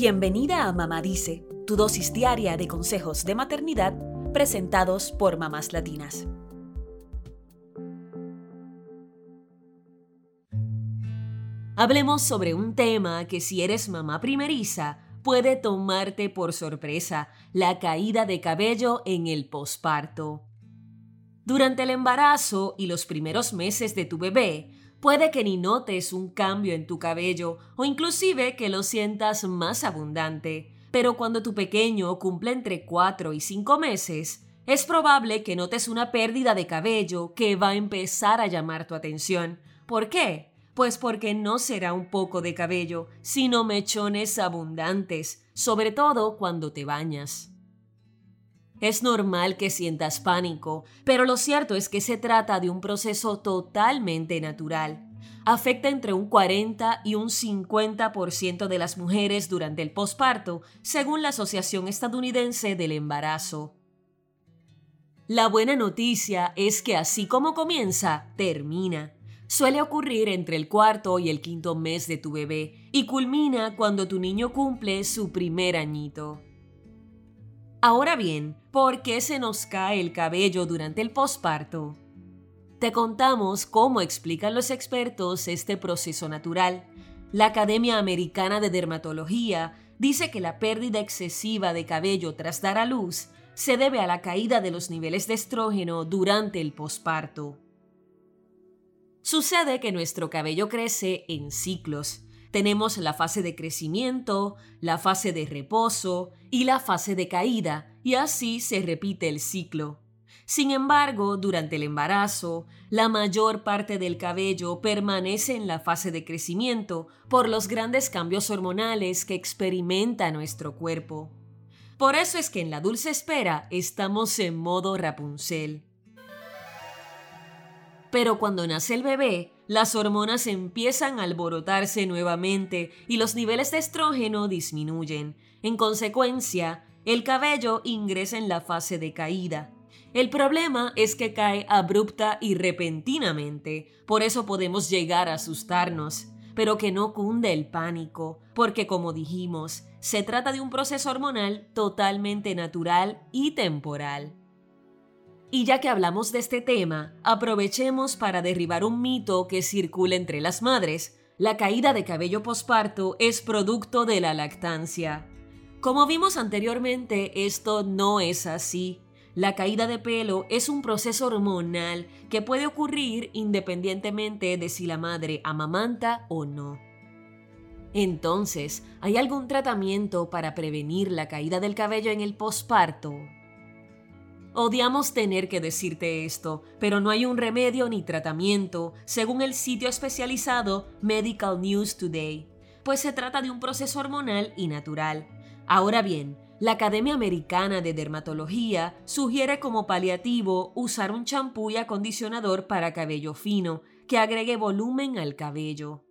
Bienvenida a Mamá Dice, tu dosis diaria de consejos de maternidad presentados por mamás latinas. Hablemos sobre un tema que si eres mamá primeriza puede tomarte por sorpresa, la caída de cabello en el posparto. Durante el embarazo y los primeros meses de tu bebé, puede que ni notes un cambio en tu cabello o inclusive que lo sientas más abundante, pero cuando tu pequeño cumple entre 4 y 5 meses, es probable que notes una pérdida de cabello que va a empezar a llamar tu atención. ¿Por qué? Pues porque no será un poco de cabello, sino mechones abundantes, sobre todo cuando te bañas. Es normal que sientas pánico, pero lo cierto es que se trata de un proceso totalmente natural. Afecta entre un 40 y un 50% de las mujeres durante el posparto, según la Asociación Estadounidense del Embarazo. La buena noticia es que así como comienza, termina. Suele ocurrir entre el cuarto y el quinto mes de tu bebé y culmina cuando tu niño cumple su primer añito. Ahora bien, ¿por qué se nos cae el cabello durante el posparto? Te contamos cómo explican los expertos este proceso natural. La Academia Americana de Dermatología dice que la pérdida excesiva de cabello tras dar a luz se debe a la caída de los niveles de estrógeno durante el posparto. Sucede que nuestro cabello crece en ciclos tenemos la fase de crecimiento, la fase de reposo y la fase de caída, y así se repite el ciclo. Sin embargo, durante el embarazo, la mayor parte del cabello permanece en la fase de crecimiento por los grandes cambios hormonales que experimenta nuestro cuerpo. Por eso es que en la dulce espera estamos en modo Rapunzel. Pero cuando nace el bebé, las hormonas empiezan a alborotarse nuevamente y los niveles de estrógeno disminuyen. En consecuencia, el cabello ingresa en la fase de caída. El problema es que cae abrupta y repentinamente, por eso podemos llegar a asustarnos, pero que no cunde el pánico, porque como dijimos, se trata de un proceso hormonal totalmente natural y temporal. Y ya que hablamos de este tema, aprovechemos para derribar un mito que circula entre las madres. La caída de cabello posparto es producto de la lactancia. Como vimos anteriormente, esto no es así. La caída de pelo es un proceso hormonal que puede ocurrir independientemente de si la madre amamanta o no. Entonces, ¿hay algún tratamiento para prevenir la caída del cabello en el posparto? Odiamos tener que decirte esto, pero no hay un remedio ni tratamiento, según el sitio especializado Medical News Today, pues se trata de un proceso hormonal y natural. Ahora bien, la Academia Americana de Dermatología sugiere como paliativo usar un champú y acondicionador para cabello fino que agregue volumen al cabello.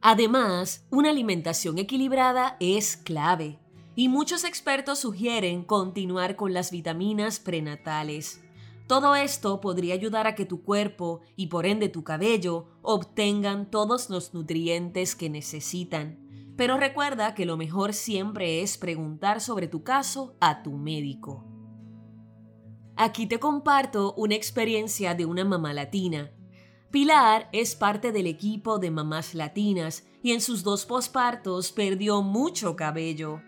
Además, una alimentación equilibrada es clave y muchos expertos sugieren continuar con las vitaminas prenatales. Todo esto podría ayudar a que tu cuerpo y por ende tu cabello obtengan todos los nutrientes que necesitan. Pero recuerda que lo mejor siempre es preguntar sobre tu caso a tu médico. Aquí te comparto una experiencia de una mamá latina. Pilar es parte del equipo de mamás latinas y en sus dos pospartos perdió mucho cabello.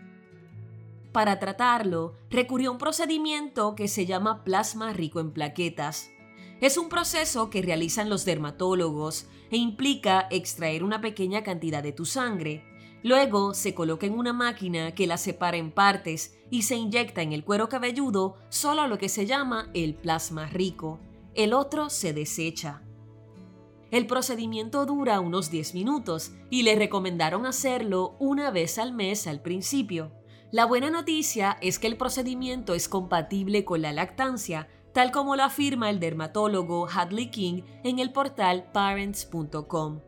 Para tratarlo, recurrió a un procedimiento que se llama plasma rico en plaquetas. Es un proceso que realizan los dermatólogos e implica extraer una pequeña cantidad de tu sangre. Luego se coloca en una máquina que la separa en partes y se inyecta en el cuero cabelludo solo lo que se llama el plasma rico. El otro se desecha. El procedimiento dura unos 10 minutos y le recomendaron hacerlo una vez al mes al principio. La buena noticia es que el procedimiento es compatible con la lactancia, tal como lo afirma el dermatólogo Hadley King en el portal parents.com.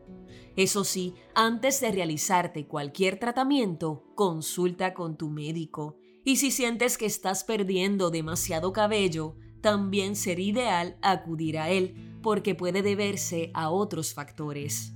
Eso sí, antes de realizarte cualquier tratamiento, consulta con tu médico. Y si sientes que estás perdiendo demasiado cabello, también sería ideal acudir a él, porque puede deberse a otros factores.